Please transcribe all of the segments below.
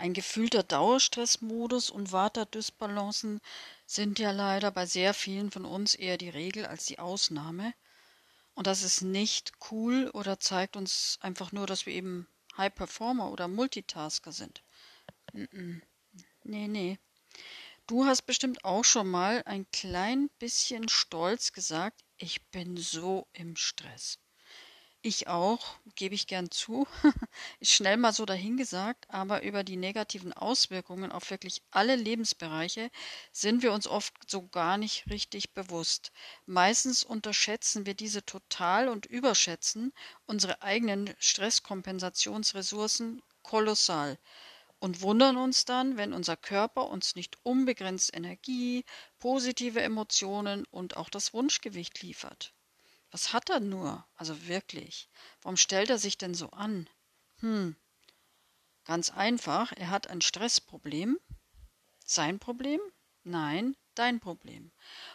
Ein gefühlter Dauerstressmodus und Vata-Dysbalancen sind ja leider bei sehr vielen von uns eher die Regel als die Ausnahme. Und das ist nicht cool oder zeigt uns einfach nur, dass wir eben High Performer oder Multitasker sind. Nee, nee. Du hast bestimmt auch schon mal ein klein bisschen stolz gesagt, ich bin so im Stress. Ich auch, gebe ich gern zu. Ist schnell mal so dahingesagt, aber über die negativen Auswirkungen auf wirklich alle Lebensbereiche sind wir uns oft so gar nicht richtig bewusst. Meistens unterschätzen wir diese total und überschätzen unsere eigenen Stresskompensationsressourcen kolossal und wundern uns dann, wenn unser Körper uns nicht unbegrenzt Energie, positive Emotionen und auch das Wunschgewicht liefert. Was hat er nur? Also wirklich. Warum stellt er sich denn so an? Hm. Ganz einfach, er hat ein Stressproblem. Sein Problem? Nein, dein Problem.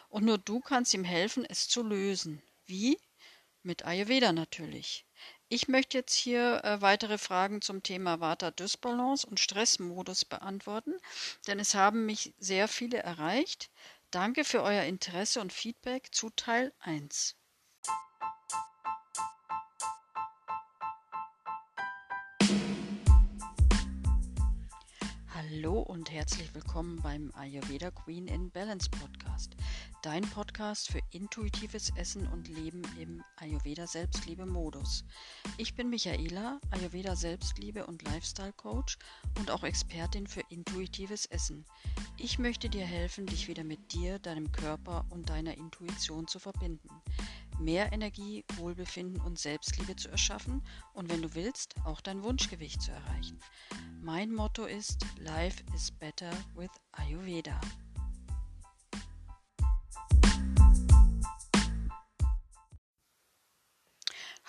Und nur du kannst ihm helfen, es zu lösen. Wie? Mit Ayurveda natürlich. Ich möchte jetzt hier äh, weitere Fragen zum Thema Vata-Dysbalance und Stressmodus beantworten, denn es haben mich sehr viele erreicht. Danke für euer Interesse und Feedback zu Teil 1. Hallo und herzlich willkommen beim Ayurveda Queen in Balance Podcast, dein Podcast für intuitives Essen und Leben im Ayurveda Selbstliebe Modus. Ich bin Michaela, Ayurveda Selbstliebe und Lifestyle Coach und auch Expertin für intuitives Essen. Ich möchte dir helfen, dich wieder mit dir, deinem Körper und deiner Intuition zu verbinden mehr Energie, Wohlbefinden und Selbstliebe zu erschaffen und wenn du willst, auch dein Wunschgewicht zu erreichen. Mein Motto ist Life is better with Ayurveda.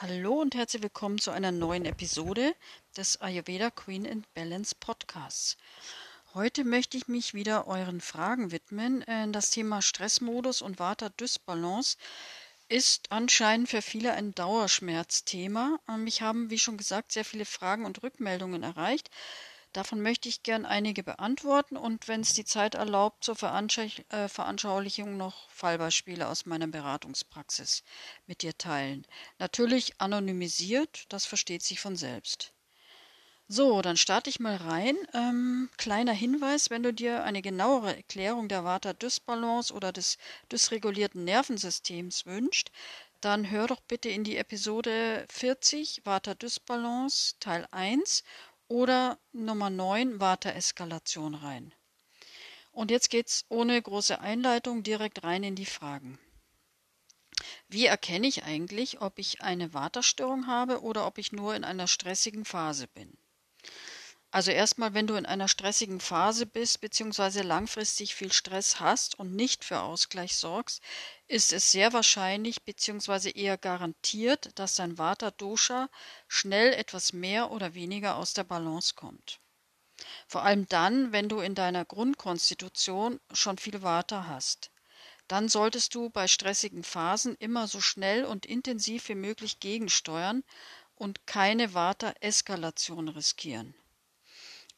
Hallo und herzlich willkommen zu einer neuen Episode des Ayurveda Queen and Balance Podcasts. Heute möchte ich mich wieder euren Fragen widmen. Äh, das Thema Stressmodus und Vata-Dysbalance ist anscheinend für viele ein Dauerschmerzthema. Ähm, mich haben, wie schon gesagt, sehr viele Fragen und Rückmeldungen erreicht. Davon möchte ich gern einige beantworten und wenn es die Zeit erlaubt, zur äh, Veranschaulichung noch Fallbeispiele aus meiner Beratungspraxis mit dir teilen. Natürlich anonymisiert, das versteht sich von selbst. So, dann starte ich mal rein. Ähm, kleiner Hinweis, wenn du dir eine genauere Erklärung der Vata-Dysbalance oder des dysregulierten Nervensystems wünscht, dann hör doch bitte in die Episode 40 Vata-Dysbalance Teil 1 oder Nummer 9 Vata-Eskalation rein. Und jetzt geht's ohne große Einleitung direkt rein in die Fragen. Wie erkenne ich eigentlich, ob ich eine Vata-Störung habe oder ob ich nur in einer stressigen Phase bin? Also erstmal, wenn du in einer stressigen Phase bist, beziehungsweise langfristig viel Stress hast und nicht für Ausgleich sorgst, ist es sehr wahrscheinlich, beziehungsweise eher garantiert, dass dein Vata Dosha schnell etwas mehr oder weniger aus der Balance kommt. Vor allem dann, wenn du in deiner Grundkonstitution schon viel Vata hast. Dann solltest du bei stressigen Phasen immer so schnell und intensiv wie möglich gegensteuern und keine Vata-Eskalation riskieren.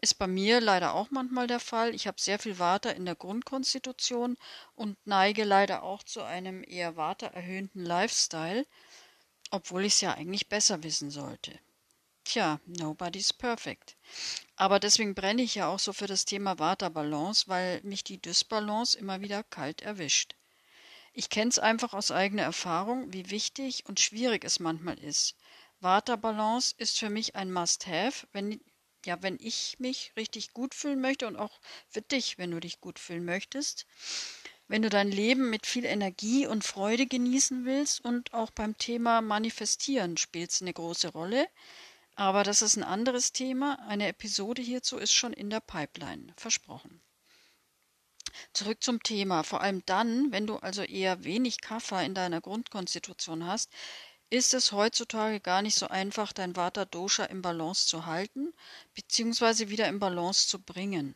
Ist bei mir leider auch manchmal der Fall. Ich habe sehr viel Vata in der Grundkonstitution und neige leider auch zu einem eher Vata-erhöhten Lifestyle, obwohl ich es ja eigentlich besser wissen sollte. Tja, nobody's perfect. Aber deswegen brenne ich ja auch so für das Thema Vata-Balance, weil mich die Dysbalance immer wieder kalt erwischt. Ich kenne es einfach aus eigener Erfahrung, wie wichtig und schwierig es manchmal ist. Vata-Balance ist für mich ein Must-Have, wenn ja, wenn ich mich richtig gut fühlen möchte und auch für dich, wenn du dich gut fühlen möchtest, wenn du dein Leben mit viel Energie und Freude genießen willst und auch beim Thema Manifestieren spielt es eine große Rolle. Aber das ist ein anderes Thema. Eine Episode hierzu ist schon in der Pipeline, versprochen. Zurück zum Thema. Vor allem dann, wenn du also eher wenig Kaffer in deiner Grundkonstitution hast, ist es heutzutage gar nicht so einfach, dein Vata Dosha im Balance zu halten bzw. wieder im Balance zu bringen.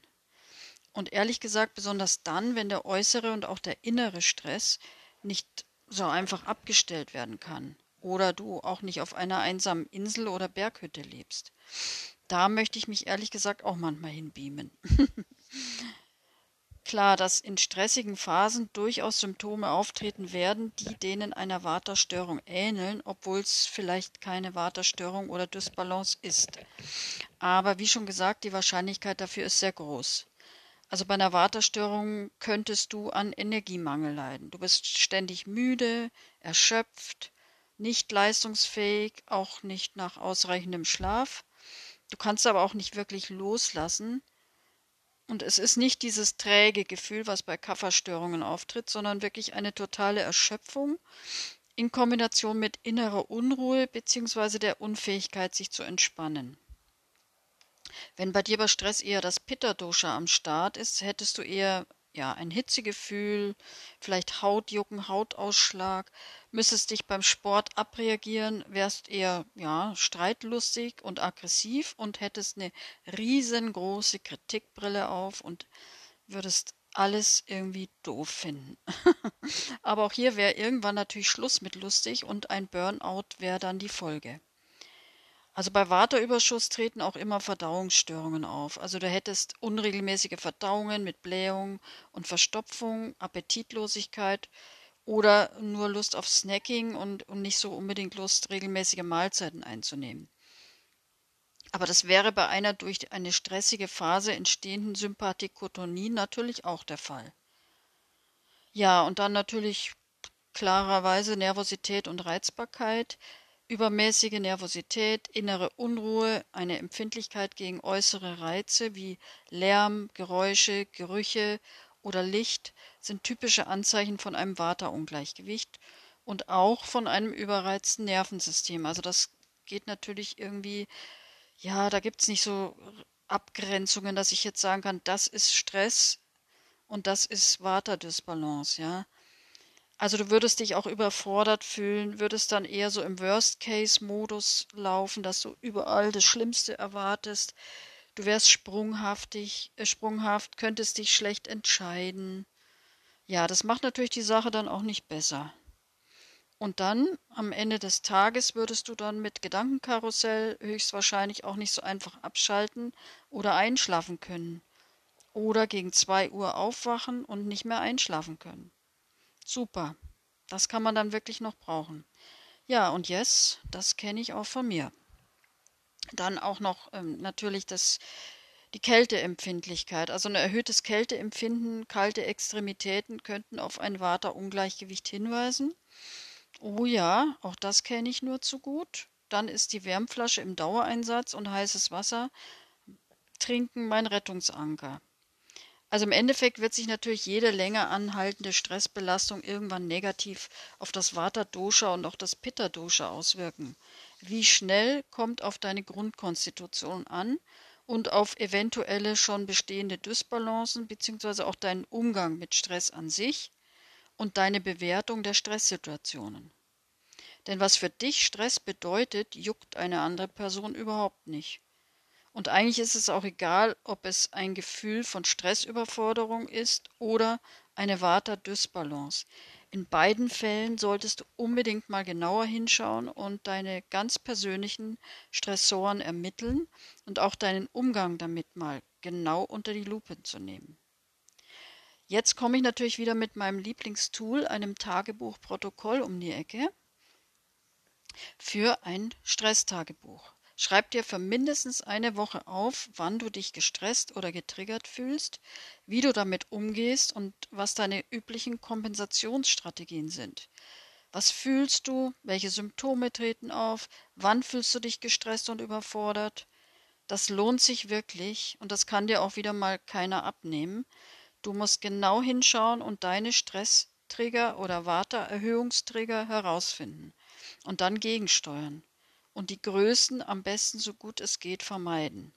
Und ehrlich gesagt, besonders dann, wenn der äußere und auch der innere Stress nicht so einfach abgestellt werden kann oder du auch nicht auf einer einsamen Insel oder Berghütte lebst. Da möchte ich mich ehrlich gesagt auch manchmal hinbeamen. Klar, dass in stressigen Phasen durchaus Symptome auftreten werden, die denen einer Waterstörung ähneln, obwohl es vielleicht keine Waterstörung oder Dysbalance ist. Aber wie schon gesagt, die Wahrscheinlichkeit dafür ist sehr groß. Also bei einer Waterstörung könntest du an Energiemangel leiden. Du bist ständig müde, erschöpft, nicht leistungsfähig, auch nicht nach ausreichendem Schlaf. Du kannst aber auch nicht wirklich loslassen. Und es ist nicht dieses träge Gefühl, was bei Kafferstörungen auftritt, sondern wirklich eine totale Erschöpfung in Kombination mit innerer Unruhe bzw. der Unfähigkeit, sich zu entspannen. Wenn bei dir bei Stress eher das Pitta-Dosha am Start ist, hättest du eher ja, ein Hitzegefühl, vielleicht Hautjucken, Hautausschlag, müsstest dich beim Sport abreagieren, wärst eher ja, streitlustig und aggressiv und hättest eine riesengroße Kritikbrille auf und würdest alles irgendwie doof finden. Aber auch hier wäre irgendwann natürlich Schluss mit lustig und ein Burnout wäre dann die Folge. Also bei Waterüberschuss treten auch immer Verdauungsstörungen auf. Also du hättest unregelmäßige Verdauungen mit Blähung und Verstopfung, Appetitlosigkeit oder nur Lust auf Snacking und, und nicht so unbedingt Lust, regelmäßige Mahlzeiten einzunehmen. Aber das wäre bei einer durch eine stressige Phase entstehenden Sympathikotonie natürlich auch der Fall. Ja, und dann natürlich klarerweise Nervosität und Reizbarkeit, Übermäßige Nervosität, innere Unruhe, eine Empfindlichkeit gegen äußere Reize wie Lärm, Geräusche, Gerüche oder Licht sind typische Anzeichen von einem Vata-Ungleichgewicht und auch von einem überreizten Nervensystem. Also das geht natürlich irgendwie, ja, da gibt es nicht so Abgrenzungen, dass ich jetzt sagen kann, das ist Stress und das ist Vata-Dysbalance, ja. Also du würdest dich auch überfordert fühlen, würdest dann eher so im Worst-Case-Modus laufen, dass du überall das Schlimmste erwartest. Du wärst sprunghaftig, äh, sprunghaft, könntest dich schlecht entscheiden. Ja, das macht natürlich die Sache dann auch nicht besser. Und dann, am Ende des Tages, würdest du dann mit Gedankenkarussell höchstwahrscheinlich auch nicht so einfach abschalten oder einschlafen können. Oder gegen zwei Uhr aufwachen und nicht mehr einschlafen können. Super. Das kann man dann wirklich noch brauchen. Ja, und yes, das kenne ich auch von mir. Dann auch noch ähm, natürlich das, die Kälteempfindlichkeit. Also ein erhöhtes Kälteempfinden, kalte Extremitäten könnten auf ein Waterungleichgewicht hinweisen. Oh ja, auch das kenne ich nur zu gut. Dann ist die Wärmflasche im Dauereinsatz und heißes Wasser trinken mein Rettungsanker. Also im Endeffekt wird sich natürlich jede länger anhaltende Stressbelastung irgendwann negativ auf das Vata-Dosha und auch das Pitta-Dosha auswirken. Wie schnell kommt auf deine Grundkonstitution an und auf eventuelle schon bestehende Dysbalancen bzw. auch deinen Umgang mit Stress an sich und deine Bewertung der Stresssituationen. Denn was für dich Stress bedeutet, juckt eine andere Person überhaupt nicht. Und eigentlich ist es auch egal, ob es ein Gefühl von Stressüberforderung ist oder eine Vata-Dysbalance. In beiden Fällen solltest du unbedingt mal genauer hinschauen und deine ganz persönlichen Stressoren ermitteln und auch deinen Umgang damit mal genau unter die Lupe zu nehmen. Jetzt komme ich natürlich wieder mit meinem Lieblingstool, einem Tagebuchprotokoll, um die Ecke für ein Stresstagebuch. Schreib dir für mindestens eine Woche auf, wann du dich gestresst oder getriggert fühlst, wie du damit umgehst und was deine üblichen Kompensationsstrategien sind. Was fühlst du? Welche Symptome treten auf? Wann fühlst du dich gestresst und überfordert? Das lohnt sich wirklich und das kann dir auch wieder mal keiner abnehmen. Du musst genau hinschauen und deine Stresstrigger oder Warteerhöhungstrigger herausfinden und dann gegensteuern und die Größen am besten so gut es geht vermeiden.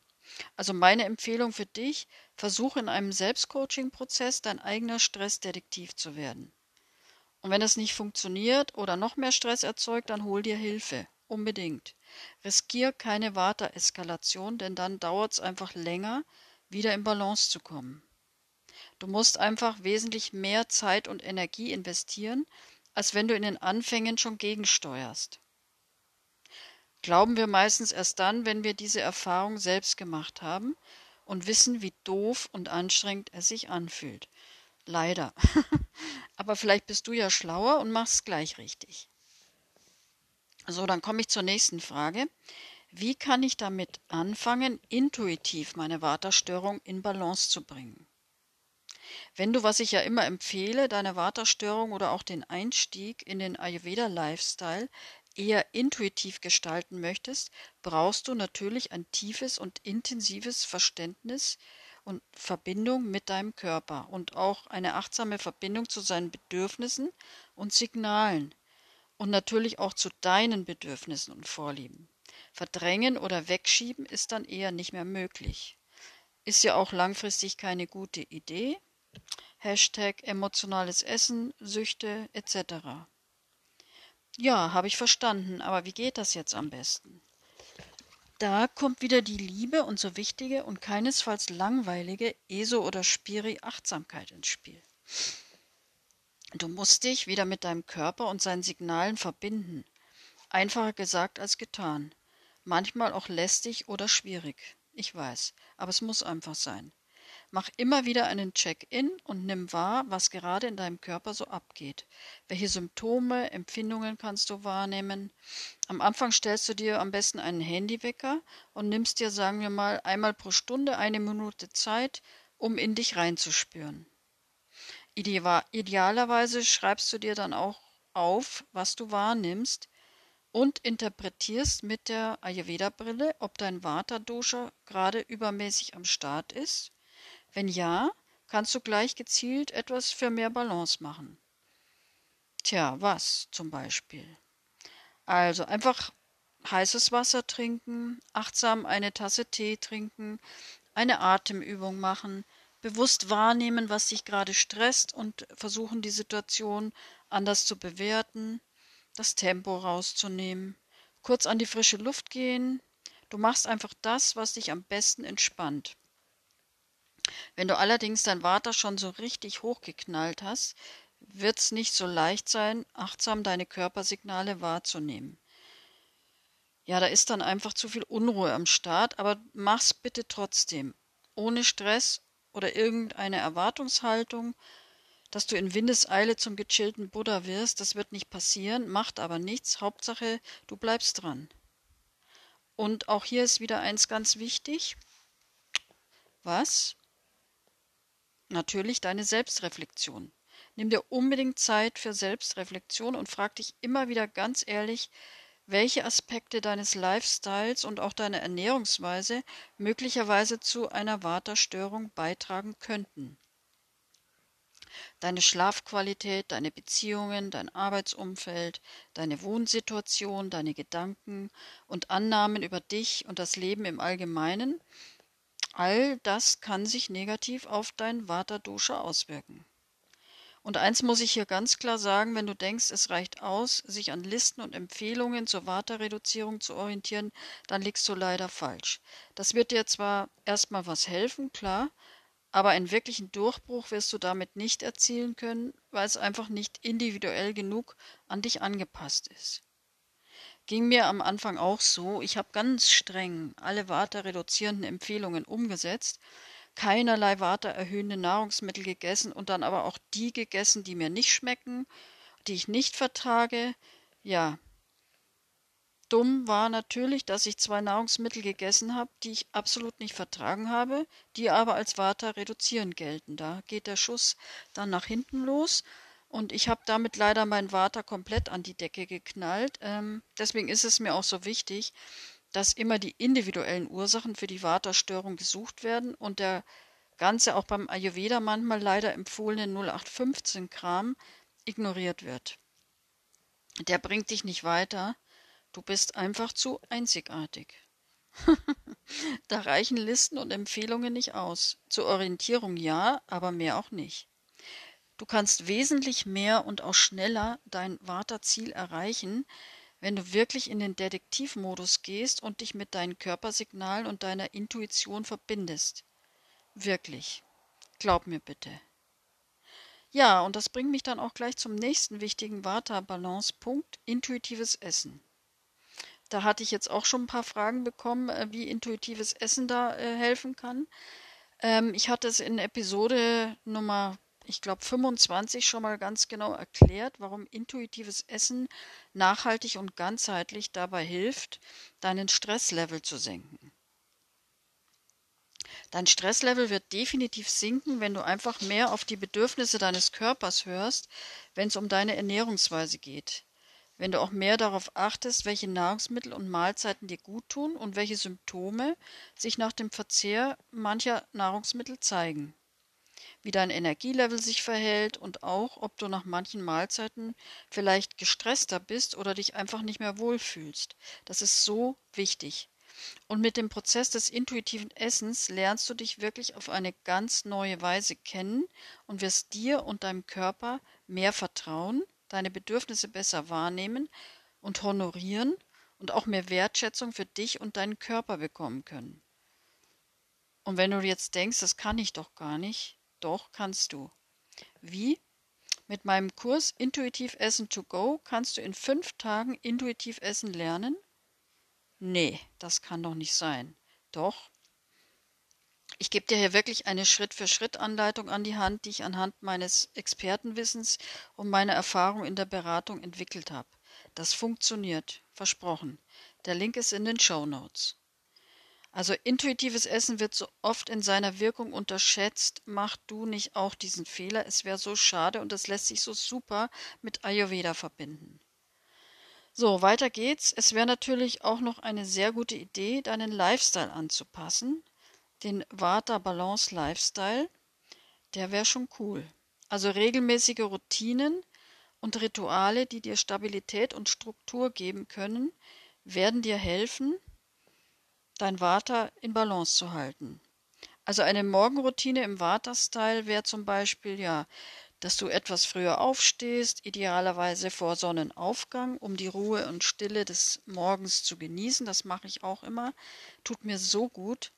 Also meine Empfehlung für dich, versuch in einem Selbstcoaching-Prozess dein eigener Stressdetektiv zu werden. Und wenn das nicht funktioniert oder noch mehr Stress erzeugt, dann hol dir Hilfe. Unbedingt. Riskier keine Watereskalation, denn dann dauert es einfach länger, wieder in Balance zu kommen. Du musst einfach wesentlich mehr Zeit und Energie investieren, als wenn du in den Anfängen schon gegensteuerst. Glauben wir meistens erst dann, wenn wir diese Erfahrung selbst gemacht haben und wissen, wie doof und anstrengend es sich anfühlt. Leider. Aber vielleicht bist du ja schlauer und machst es gleich richtig. So, dann komme ich zur nächsten Frage. Wie kann ich damit anfangen, intuitiv meine Waterstörung in Balance zu bringen? Wenn du, was ich ja immer empfehle, deine Waterstörung oder auch den Einstieg in den Ayurveda Lifestyle eher intuitiv gestalten möchtest, brauchst du natürlich ein tiefes und intensives Verständnis und Verbindung mit deinem Körper und auch eine achtsame Verbindung zu seinen Bedürfnissen und Signalen und natürlich auch zu deinen Bedürfnissen und Vorlieben. Verdrängen oder wegschieben ist dann eher nicht mehr möglich. Ist ja auch langfristig keine gute Idee. Hashtag emotionales Essen, Süchte etc. Ja, habe ich verstanden, aber wie geht das jetzt am besten? Da kommt wieder die Liebe und so wichtige und keinesfalls langweilige ESO- oder Spiri-Achtsamkeit ins Spiel. Du musst dich wieder mit deinem Körper und seinen Signalen verbinden. Einfacher gesagt als getan. Manchmal auch lästig oder schwierig. Ich weiß, aber es muss einfach sein. Mach immer wieder einen Check-in und nimm wahr, was gerade in deinem Körper so abgeht. Welche Symptome, Empfindungen kannst du wahrnehmen? Am Anfang stellst du dir am besten einen Handywecker und nimmst dir, sagen wir mal, einmal pro Stunde eine Minute Zeit, um in dich reinzuspüren. Idealerweise schreibst du dir dann auch auf, was du wahrnimmst und interpretierst mit der Ayurveda-Brille, ob dein Vata-Dosha gerade übermäßig am Start ist wenn ja, kannst du gleich gezielt etwas für mehr Balance machen. Tja, was zum Beispiel? Also einfach heißes Wasser trinken, achtsam eine Tasse Tee trinken, eine Atemübung machen, bewusst wahrnehmen, was dich gerade stresst und versuchen, die Situation anders zu bewerten, das Tempo rauszunehmen, kurz an die frische Luft gehen. Du machst einfach das, was dich am besten entspannt. Wenn du allerdings dein Water schon so richtig hochgeknallt hast, wird's nicht so leicht sein, achtsam deine Körpersignale wahrzunehmen. Ja, da ist dann einfach zu viel Unruhe am Start, aber mach's bitte trotzdem. Ohne Stress oder irgendeine Erwartungshaltung, dass du in Windeseile zum gechillten Buddha wirst, das wird nicht passieren, macht aber nichts. Hauptsache, du bleibst dran. Und auch hier ist wieder eins ganz wichtig. Was? Natürlich deine Selbstreflexion. Nimm dir unbedingt Zeit für Selbstreflexion und frag dich immer wieder ganz ehrlich, welche Aspekte deines Lifestyles und auch deiner Ernährungsweise möglicherweise zu einer Waterstörung beitragen könnten. Deine Schlafqualität, deine Beziehungen, dein Arbeitsumfeld, deine Wohnsituation, deine Gedanken und Annahmen über dich und das Leben im Allgemeinen All das kann sich negativ auf dein Vata-Dosha auswirken. Und eins muss ich hier ganz klar sagen, wenn du denkst, es reicht aus, sich an Listen und Empfehlungen zur Vata-Reduzierung zu orientieren, dann liegst du leider falsch. Das wird dir zwar erstmal was helfen, klar, aber einen wirklichen Durchbruch wirst du damit nicht erzielen können, weil es einfach nicht individuell genug an dich angepasst ist. Ging mir am Anfang auch so. Ich habe ganz streng alle waterreduzierenden Empfehlungen umgesetzt, keinerlei watererhöhende Nahrungsmittel gegessen und dann aber auch die gegessen, die mir nicht schmecken, die ich nicht vertrage. Ja, dumm war natürlich, dass ich zwei Nahrungsmittel gegessen habe, die ich absolut nicht vertragen habe, die aber als Water reduzierend gelten. Da geht der Schuss dann nach hinten los. Und ich habe damit leider meinen Vater komplett an die Decke geknallt. Ähm, deswegen ist es mir auch so wichtig, dass immer die individuellen Ursachen für die Vaterstörung gesucht werden und der ganze auch beim Ayurveda manchmal leider empfohlene 0815 Kram ignoriert wird. Der bringt dich nicht weiter. Du bist einfach zu einzigartig. da reichen Listen und Empfehlungen nicht aus. Zur Orientierung ja, aber mehr auch nicht. Du kannst wesentlich mehr und auch schneller dein Warterziel erreichen, wenn du wirklich in den Detektivmodus gehst und dich mit deinen Körpersignalen und deiner Intuition verbindest. Wirklich. Glaub mir bitte. Ja, und das bringt mich dann auch gleich zum nächsten wichtigen Vata-Balancepunkt, intuitives Essen. Da hatte ich jetzt auch schon ein paar Fragen bekommen, äh, wie intuitives Essen da äh, helfen kann. Ähm, ich hatte es in Episode Nummer, ich glaube 25 schon mal ganz genau erklärt, warum intuitives Essen nachhaltig und ganzheitlich dabei hilft, deinen Stresslevel zu senken. Dein Stresslevel wird definitiv sinken, wenn du einfach mehr auf die Bedürfnisse deines Körpers hörst, wenn es um deine Ernährungsweise geht. Wenn du auch mehr darauf achtest, welche Nahrungsmittel und Mahlzeiten dir gut tun und welche Symptome sich nach dem Verzehr mancher Nahrungsmittel zeigen. Wie dein Energielevel sich verhält und auch, ob du nach manchen Mahlzeiten vielleicht gestresster bist oder dich einfach nicht mehr wohlfühlst. Das ist so wichtig. Und mit dem Prozess des intuitiven Essens lernst du dich wirklich auf eine ganz neue Weise kennen und wirst dir und deinem Körper mehr vertrauen, deine Bedürfnisse besser wahrnehmen und honorieren und auch mehr Wertschätzung für dich und deinen Körper bekommen können. Und wenn du jetzt denkst, das kann ich doch gar nicht, doch kannst du. Wie? Mit meinem Kurs Intuitiv Essen to Go kannst du in fünf Tagen intuitiv essen lernen Nee, das kann doch nicht sein. Doch. Ich gebe dir hier wirklich eine Schritt-für-Schritt-Anleitung an die Hand, die ich anhand meines Expertenwissens und meiner Erfahrung in der Beratung entwickelt habe. Das funktioniert, versprochen. Der Link ist in den Show Notes. Also intuitives Essen wird so oft in seiner Wirkung unterschätzt. Mach du nicht auch diesen Fehler. Es wäre so schade und es lässt sich so super mit Ayurveda verbinden. So, weiter geht's. Es wäre natürlich auch noch eine sehr gute Idee, deinen Lifestyle anzupassen. Den Vata Balance Lifestyle. Der wäre schon cool. Also regelmäßige Routinen und Rituale, die dir Stabilität und Struktur geben können, werden dir helfen, dein Vata in Balance zu halten. Also eine Morgenroutine im Vata-Style wäre zum Beispiel ja dass du etwas früher aufstehst, idealerweise vor Sonnenaufgang, um die Ruhe und Stille des Morgens zu genießen. Das mache ich auch immer. Tut mir so gut.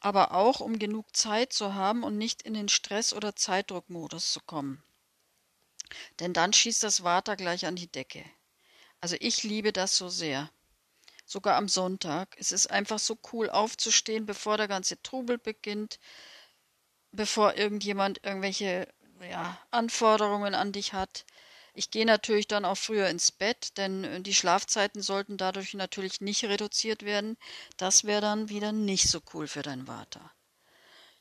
Aber auch, um genug Zeit zu haben und nicht in den Stress- oder Zeitdruckmodus zu kommen. Denn dann schießt das Vata gleich an die Decke. Also ich liebe das so sehr. Sogar am Sonntag. Es ist einfach so cool aufzustehen, bevor der ganze Trubel beginnt, bevor irgendjemand irgendwelche ja, Anforderungen an dich hat. Ich gehe natürlich dann auch früher ins Bett, denn äh, die Schlafzeiten sollten dadurch natürlich nicht reduziert werden. Das wäre dann wieder nicht so cool für dein Vater.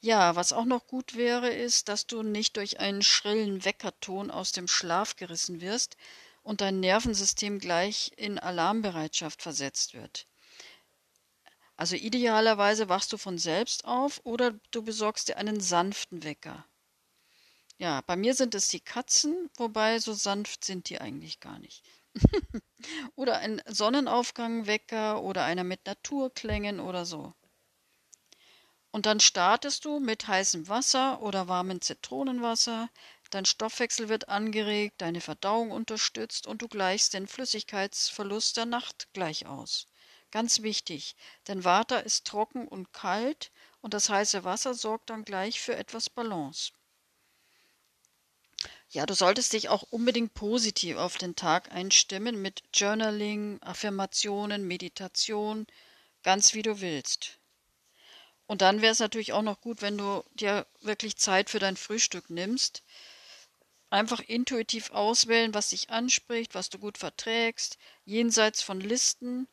Ja, was auch noch gut wäre, ist, dass du nicht durch einen schrillen Weckerton aus dem Schlaf gerissen wirst und dein Nervensystem gleich in Alarmbereitschaft versetzt wird. Also idealerweise wachst du von selbst auf oder du besorgst dir einen sanften Wecker. Ja, bei mir sind es die Katzen, wobei so sanft sind die eigentlich gar nicht. oder ein Sonnenaufgangwecker oder einer mit Naturklängen oder so. Und dann startest du mit heißem Wasser oder warmem Zitronenwasser, dein Stoffwechsel wird angeregt, deine Verdauung unterstützt und du gleichst den Flüssigkeitsverlust der Nacht gleich aus. Ganz wichtig, denn Water ist trocken und kalt und das heiße Wasser sorgt dann gleich für etwas Balance. Ja, du solltest dich auch unbedingt positiv auf den Tag einstimmen mit Journaling, Affirmationen, Meditation, ganz wie du willst. Und dann wäre es natürlich auch noch gut, wenn du dir wirklich Zeit für dein Frühstück nimmst. Einfach intuitiv auswählen, was dich anspricht, was du gut verträgst, jenseits von Listen,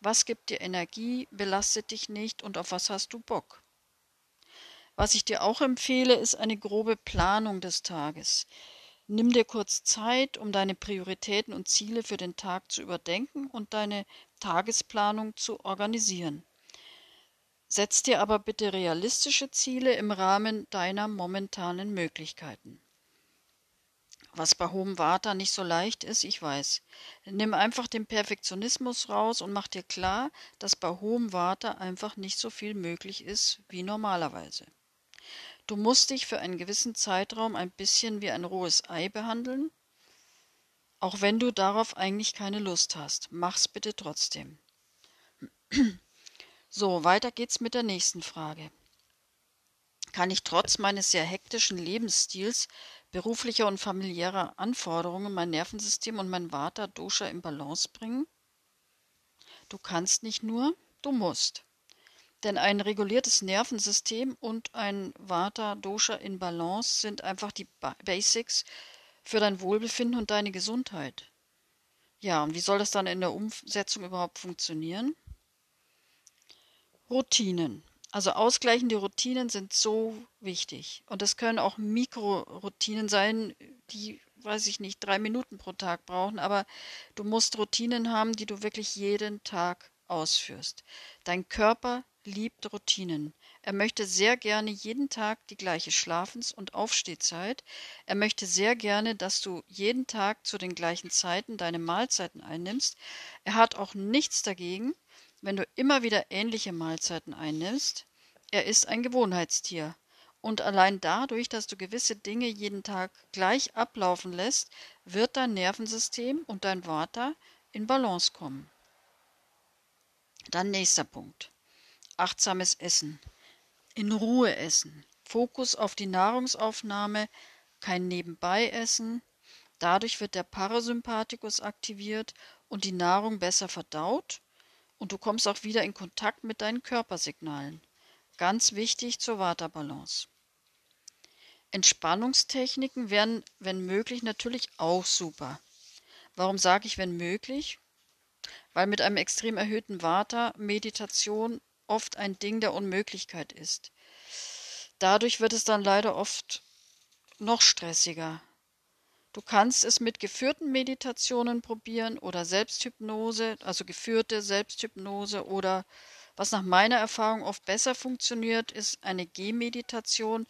was gibt dir Energie, belastet dich nicht und auf was hast du Bock. Was ich dir auch empfehle, ist eine grobe Planung des Tages. Nimm dir kurz Zeit, um deine Prioritäten und Ziele für den Tag zu überdenken und deine Tagesplanung zu organisieren. Setz dir aber bitte realistische Ziele im Rahmen deiner momentanen Möglichkeiten. Was bei hohem Vata nicht so leicht ist, ich weiß. Nimm einfach den Perfektionismus raus und mach dir klar, dass bei hohem Vata einfach nicht so viel möglich ist wie normalerweise. Du musst dich für einen gewissen Zeitraum ein bisschen wie ein rohes Ei behandeln, auch wenn du darauf eigentlich keine Lust hast. Mach's bitte trotzdem. So, weiter geht's mit der nächsten Frage. Kann ich trotz meines sehr hektischen Lebensstils, beruflicher und familiärer Anforderungen mein Nervensystem und mein Vata Dosha in Balance bringen? Du kannst nicht nur, du musst. Denn ein reguliertes Nervensystem und ein Vata Dosha in Balance sind einfach die Basics für dein Wohlbefinden und deine Gesundheit. Ja, und wie soll das dann in der Umsetzung überhaupt funktionieren? Routinen. Also ausgleichende Routinen sind so wichtig. Und das können auch Mikroroutinen sein, die, weiß ich nicht, drei Minuten pro Tag brauchen. Aber du musst Routinen haben, die du wirklich jeden Tag ausführst. Dein Körper liebt Routinen. Er möchte sehr gerne jeden Tag die gleiche Schlafens- und Aufstehzeit. Er möchte sehr gerne, dass du jeden Tag zu den gleichen Zeiten deine Mahlzeiten einnimmst. Er hat auch nichts dagegen, wenn du immer wieder ähnliche Mahlzeiten einnimmst. Er ist ein Gewohnheitstier. Und allein dadurch, dass du gewisse Dinge jeden Tag gleich ablaufen lässt, wird dein Nervensystem und dein Vata in Balance kommen. Dann nächster Punkt. Achtsames Essen. In Ruhe essen. Fokus auf die Nahrungsaufnahme, kein Nebenbei-Essen. Dadurch wird der Parasympathikus aktiviert und die Nahrung besser verdaut und du kommst auch wieder in Kontakt mit deinen Körpersignalen. Ganz wichtig zur Waterbalance. Entspannungstechniken wären, wenn möglich, natürlich auch super. Warum sage ich wenn möglich? Weil mit einem extrem erhöhten Vata Meditation oft ein Ding der Unmöglichkeit ist. Dadurch wird es dann leider oft noch stressiger. Du kannst es mit geführten Meditationen probieren oder Selbsthypnose, also geführte Selbsthypnose oder was nach meiner Erfahrung oft besser funktioniert, ist eine Gehmeditation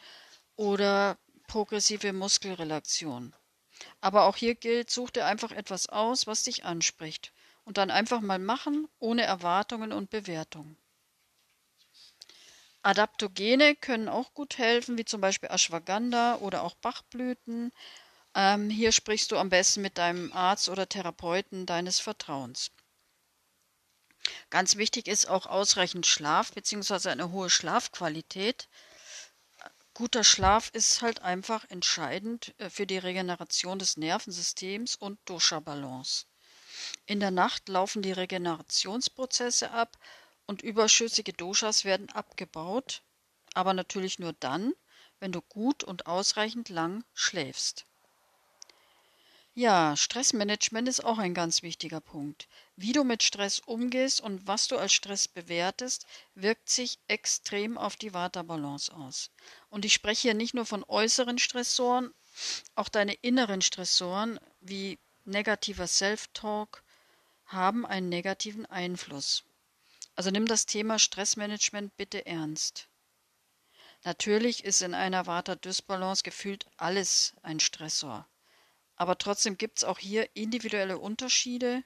oder progressive Muskelrelaktion. Aber auch hier gilt, such dir einfach etwas aus, was dich anspricht und dann einfach mal machen, ohne Erwartungen und Bewertungen. Adaptogene können auch gut helfen, wie zum Beispiel Ashwagandha oder auch Bachblüten. Ähm, hier sprichst du am besten mit deinem Arzt oder Therapeuten deines Vertrauens. Ganz wichtig ist auch ausreichend Schlaf bzw. eine hohe Schlafqualität. Guter Schlaf ist halt einfach entscheidend äh, für die Regeneration des Nervensystems und Dosha-Balance. In der Nacht laufen die Regenerationsprozesse ab und überschüssige Doshas werden abgebaut, aber natürlich nur dann, wenn du gut und ausreichend lang schläfst. Ja, Stressmanagement ist auch ein ganz wichtiger Punkt. Wie du mit Stress umgehst und was du als Stress bewertest, wirkt sich extrem auf die Vata-Balance aus. Und ich spreche hier nicht nur von äußeren Stressoren, auch deine inneren Stressoren wie negativer Self-Talk haben einen negativen Einfluss. Also nimm das Thema Stressmanagement bitte ernst. Natürlich ist in einer Vata-Dysbalance gefühlt alles ein Stressor. Aber trotzdem gibt es auch hier individuelle Unterschiede.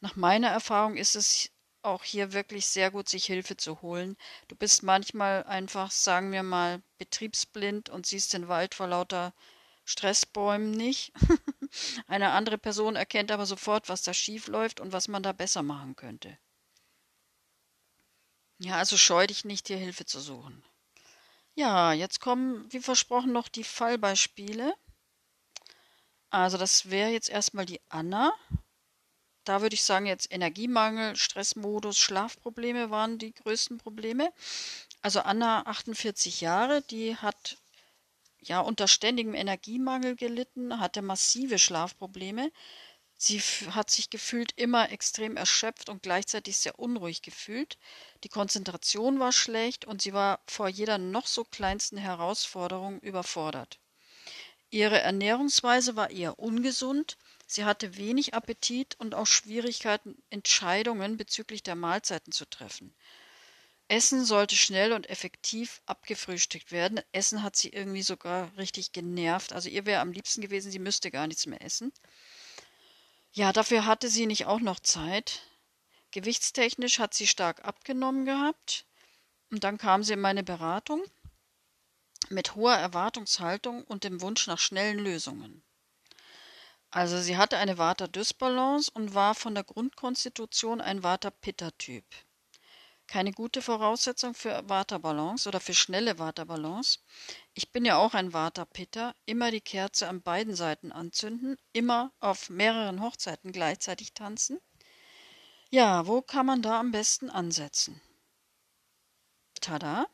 Nach meiner Erfahrung ist es auch hier wirklich sehr gut, sich Hilfe zu holen. Du bist manchmal einfach, sagen wir mal, betriebsblind und siehst den Wald vor lauter Stressbäumen nicht. Eine andere Person erkennt aber sofort, was da schief läuft und was man da besser machen könnte. Ja, also scheu dich nicht, dir Hilfe zu suchen. Ja, jetzt kommen, wie versprochen, noch die Fallbeispiele. Also das wäre jetzt erstmal die Anna. Da würde ich sagen, jetzt Energiemangel, Stressmodus, Schlafprobleme waren die größten Probleme. Also Anna, 48 Jahre, die hat ja unter ständigem Energiemangel gelitten, hatte massive Schlafprobleme. Sie hat sich gefühlt immer extrem erschöpft und gleichzeitig sehr unruhig gefühlt. Die Konzentration war schlecht und sie war vor jeder noch so kleinsten Herausforderung überfordert. Ihre Ernährungsweise war eher ungesund, sie hatte wenig Appetit und auch Schwierigkeiten, Entscheidungen bezüglich der Mahlzeiten zu treffen. Essen sollte schnell und effektiv abgefrühstückt werden. Essen hat sie irgendwie sogar richtig genervt. Also ihr wäre am liebsten gewesen, sie müsste gar nichts mehr essen. Ja, dafür hatte sie nicht auch noch Zeit. Gewichtstechnisch hat sie stark abgenommen gehabt. Und dann kam sie in meine Beratung mit hoher Erwartungshaltung und dem Wunsch nach schnellen Lösungen. Also sie hatte eine Vata-Dysbalance und war von der Grundkonstitution ein Vata-Pitta-Typ. Keine gute Voraussetzung für Vata-Balance oder für schnelle Vata-Balance. Ich bin ja auch ein Vata-Pitta, immer die Kerze an beiden Seiten anzünden, immer auf mehreren Hochzeiten gleichzeitig tanzen. Ja, wo kann man da am besten ansetzen? Tada!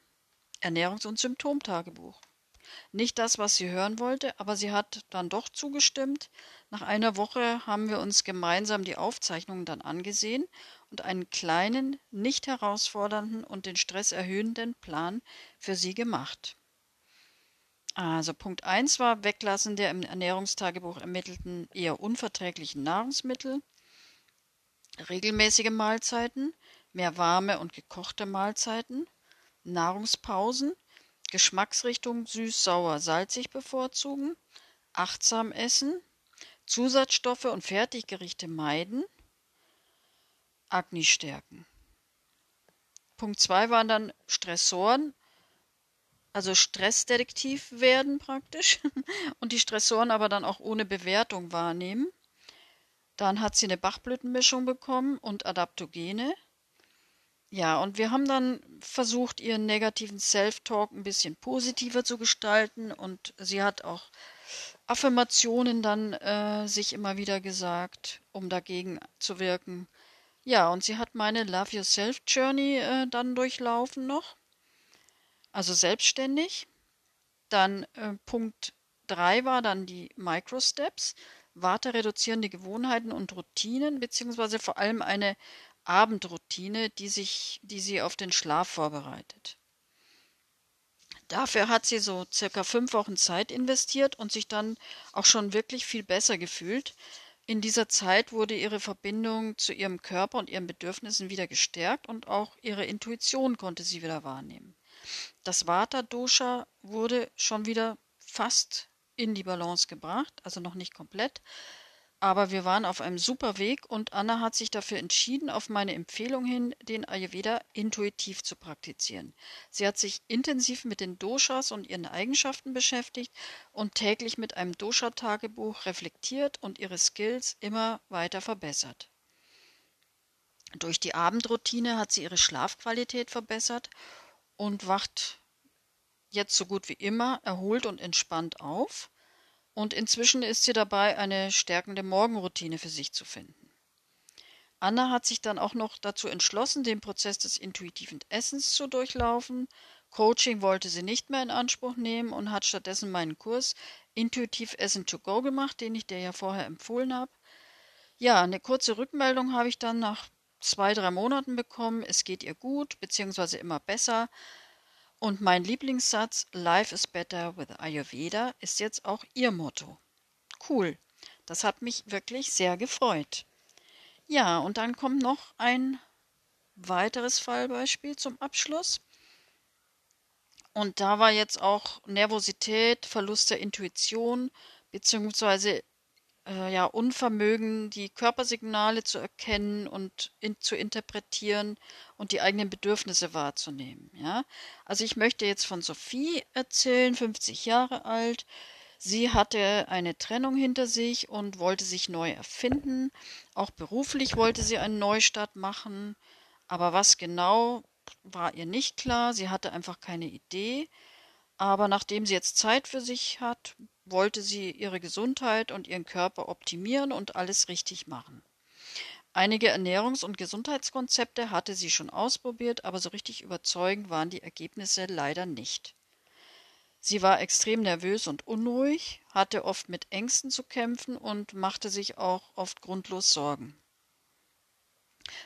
Ernährungs- und Symptomtagebuch. Nicht das, was sie hören wollte, aber sie hat dann doch zugestimmt. Nach einer Woche haben wir uns gemeinsam die Aufzeichnungen dann angesehen und einen kleinen, nicht herausfordernden und den Stress erhöhenden Plan für sie gemacht. Also Punkt 1 war Weglassen der im Ernährungstagebuch ermittelten eher unverträglichen Nahrungsmittel, regelmäßige Mahlzeiten, mehr warme und gekochte Mahlzeiten, Nahrungspausen, Geschmacksrichtung süß, sauer, salzig bevorzugen, achtsam essen, Zusatzstoffe und Fertiggerichte meiden, Agni stärken. Punkt 2 waren dann Stressoren, also Stressdetektiv werden praktisch und die Stressoren aber dann auch ohne Bewertung wahrnehmen. Dann hat sie eine Bachblütenmischung bekommen und Adaptogene. Ja, und wir haben dann versucht, ihren negativen Self-Talk ein bisschen positiver zu gestalten und sie hat auch Affirmationen dann äh, sich immer wieder gesagt, um dagegen zu wirken. Ja, und sie hat meine Love Yourself Journey äh, dann durchlaufen noch also selbstständig. Dann äh, Punkt 3 war dann die Microsteps, wartereduzierende Gewohnheiten und Routinen, beziehungsweise vor allem eine Abendroutine, die, sich, die sie auf den Schlaf vorbereitet. Dafür hat sie so circa fünf Wochen Zeit investiert und sich dann auch schon wirklich viel besser gefühlt. In dieser Zeit wurde ihre Verbindung zu ihrem Körper und ihren Bedürfnissen wieder gestärkt und auch ihre Intuition konnte sie wieder wahrnehmen. Das Vata-Dosha wurde schon wieder fast in die Balance gebracht, also noch nicht komplett. Aber wir waren auf einem super Weg und Anna hat sich dafür entschieden, auf meine Empfehlung hin, den Ayurveda intuitiv zu praktizieren. Sie hat sich intensiv mit den Doshas und ihren Eigenschaften beschäftigt und täglich mit einem Dosha-Tagebuch reflektiert und ihre Skills immer weiter verbessert. Durch die Abendroutine hat sie ihre Schlafqualität verbessert und wacht jetzt so gut wie immer erholt und entspannt auf. Und inzwischen ist sie dabei, eine stärkende Morgenroutine für sich zu finden. Anna hat sich dann auch noch dazu entschlossen, den Prozess des intuitiven Essens zu durchlaufen. Coaching wollte sie nicht mehr in Anspruch nehmen und hat stattdessen meinen Kurs Intuitiv Essen to Go gemacht, den ich dir ja vorher empfohlen habe. Ja, eine kurze Rückmeldung habe ich dann nach zwei, drei Monaten bekommen, es geht ihr gut, beziehungsweise immer besser. Und mein Lieblingssatz, Life is better with Ayurveda, ist jetzt auch ihr Motto. Cool, das hat mich wirklich sehr gefreut. Ja, und dann kommt noch ein weiteres Fallbeispiel zum Abschluss. Und da war jetzt auch Nervosität, Verlust der Intuition, beziehungsweise äh, ja, Unvermögen, die Körpersignale zu erkennen und in, zu interpretieren und die eigenen Bedürfnisse wahrzunehmen. Ja? Also ich möchte jetzt von Sophie erzählen, 50 Jahre alt. Sie hatte eine Trennung hinter sich und wollte sich neu erfinden. Auch beruflich wollte sie einen Neustart machen. Aber was genau war ihr nicht klar. Sie hatte einfach keine Idee. Aber nachdem sie jetzt Zeit für sich hat, wollte sie ihre Gesundheit und ihren Körper optimieren und alles richtig machen. Einige Ernährungs- und Gesundheitskonzepte hatte sie schon ausprobiert, aber so richtig überzeugend waren die Ergebnisse leider nicht. Sie war extrem nervös und unruhig, hatte oft mit Ängsten zu kämpfen und machte sich auch oft grundlos Sorgen.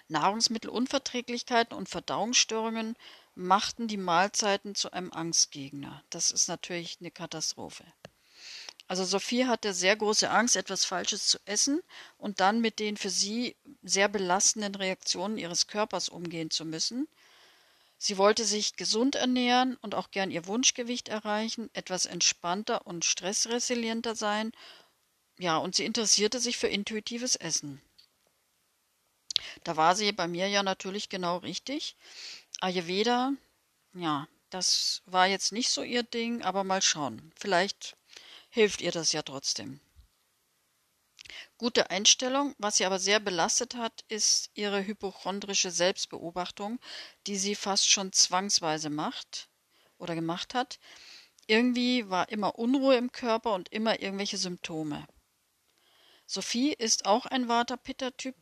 Nahrungsmittelunverträglichkeiten und Verdauungsstörungen machten die Mahlzeiten zu einem Angstgegner. Das ist natürlich eine Katastrophe. Also Sophie hatte sehr große Angst, etwas Falsches zu essen und dann mit den für sie sehr belastenden Reaktionen ihres Körpers umgehen zu müssen. Sie wollte sich gesund ernähren und auch gern ihr Wunschgewicht erreichen, etwas entspannter und stressresilienter sein. Ja, und sie interessierte sich für intuitives Essen. Da war sie bei mir ja natürlich genau richtig. Ayurveda, ja, das war jetzt nicht so ihr Ding, aber mal schauen. Vielleicht hilft ihr das ja trotzdem. Gute Einstellung, was sie aber sehr belastet hat, ist ihre hypochondrische Selbstbeobachtung, die sie fast schon zwangsweise macht oder gemacht hat. Irgendwie war immer Unruhe im Körper und immer irgendwelche Symptome. Sophie ist auch ein Vata-Pitta-Typ.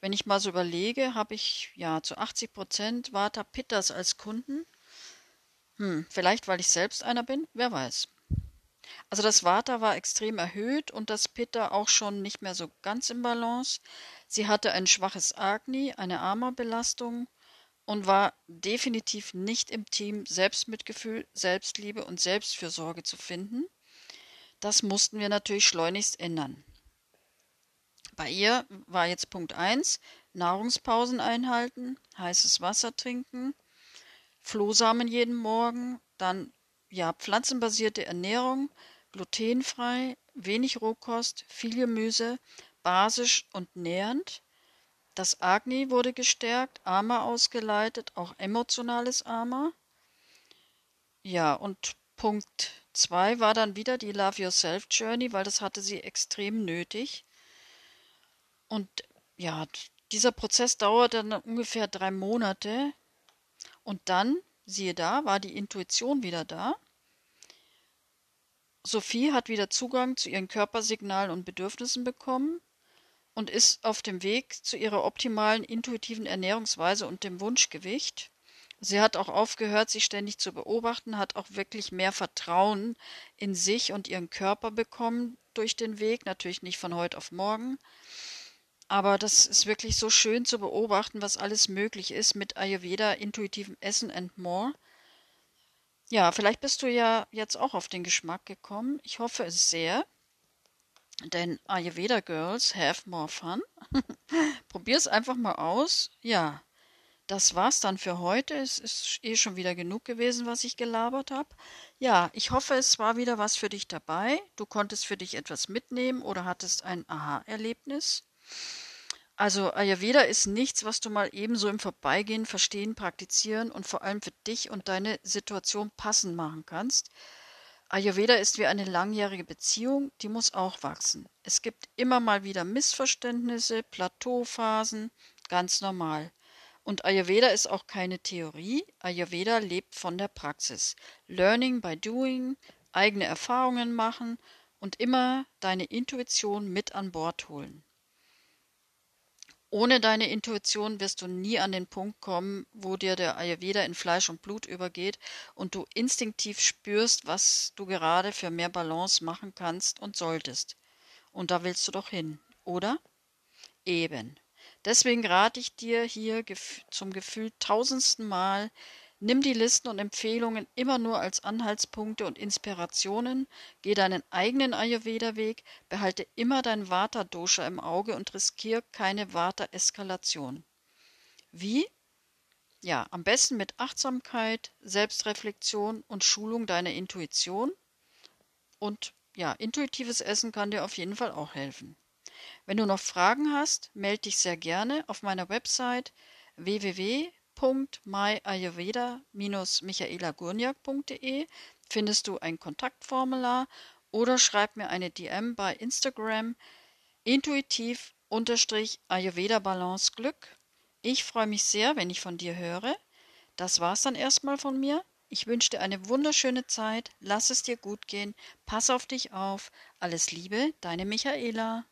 wenn ich mal so überlege, habe ich ja zu 80 Prozent Vata Pittas als Kunden. Hm, vielleicht weil ich selbst einer bin, wer weiß. Also das Vata war extrem erhöht und das Pitta auch schon nicht mehr so ganz im Balance. Sie hatte ein schwaches Agni, eine Ama-Belastung und war definitiv nicht im Team Selbstmitgefühl, Selbstliebe und Selbstfürsorge zu finden. Das mussten wir natürlich schleunigst ändern. Bei ihr war jetzt Punkt 1, Nahrungspausen einhalten, heißes Wasser trinken, Flohsamen jeden Morgen, dann ja, pflanzenbasierte Ernährung, glutenfrei, wenig Rohkost, viel Gemüse, basisch und nährend. Das Agni wurde gestärkt, Ama ausgeleitet, auch emotionales Ama. Ja, und Punkt 2 war dann wieder die Love Yourself Journey, weil das hatte sie extrem nötig. Und ja, dieser Prozess dauerte dann ungefähr drei Monate. Und dann, siehe da, war die Intuition wieder da. Sophie hat wieder Zugang zu ihren Körpersignalen und Bedürfnissen bekommen und ist auf dem Weg zu ihrer optimalen intuitiven Ernährungsweise und dem Wunschgewicht. Sie hat auch aufgehört, sich ständig zu beobachten, hat auch wirklich mehr Vertrauen in sich und ihren Körper bekommen durch den Weg, natürlich nicht von heute auf morgen. Aber das ist wirklich so schön zu beobachten, was alles möglich ist mit Ayurveda, intuitivem Essen and more. Ja, vielleicht bist du ja jetzt auch auf den Geschmack gekommen. Ich hoffe es sehr. Denn Ayurveda Girls have more fun. Probier es einfach mal aus. Ja, das war's dann für heute. Es ist eh schon wieder genug gewesen, was ich gelabert habe. Ja, ich hoffe, es war wieder was für dich dabei. Du konntest für dich etwas mitnehmen oder hattest ein Aha-Erlebnis. Also Ayurveda ist nichts, was du mal ebenso im Vorbeigehen verstehen, praktizieren und vor allem für dich und deine Situation passend machen kannst. Ayurveda ist wie eine langjährige Beziehung, die muss auch wachsen. Es gibt immer mal wieder Missverständnisse, Plateauphasen, ganz normal. Und Ayurveda ist auch keine Theorie. Ayurveda lebt von der Praxis. Learning by doing, eigene Erfahrungen machen und immer deine Intuition mit an Bord holen. Ohne deine Intuition wirst du nie an den Punkt kommen, wo dir der Ayurveda in Fleisch und Blut übergeht und du instinktiv spürst, was du gerade für mehr Balance machen kannst und solltest. Und da willst du doch hin, oder? Eben. Deswegen rate ich dir hier zum Gefühl tausendsten Mal, Nimm die Listen und Empfehlungen immer nur als Anhaltspunkte und Inspirationen, geh deinen eigenen Ayurveda-Weg, behalte immer dein Vata-Dosha im Auge und riskier keine Vata-Eskalation. Wie? Ja, am besten mit Achtsamkeit, Selbstreflexion und Schulung deiner Intuition. Und ja, intuitives Essen kann dir auf jeden Fall auch helfen. Wenn du noch Fragen hast, melde dich sehr gerne auf meiner Website www www.myayurveda-michaelagurniak.de findest du ein Kontaktformular oder schreib mir eine DM bei Instagram intuitiv Ayurveda Balance Glück. Ich freue mich sehr, wenn ich von dir höre. Das war's dann erstmal von mir. Ich wünsche dir eine wunderschöne Zeit. Lass es dir gut gehen. Pass auf dich auf. Alles Liebe, deine Michaela.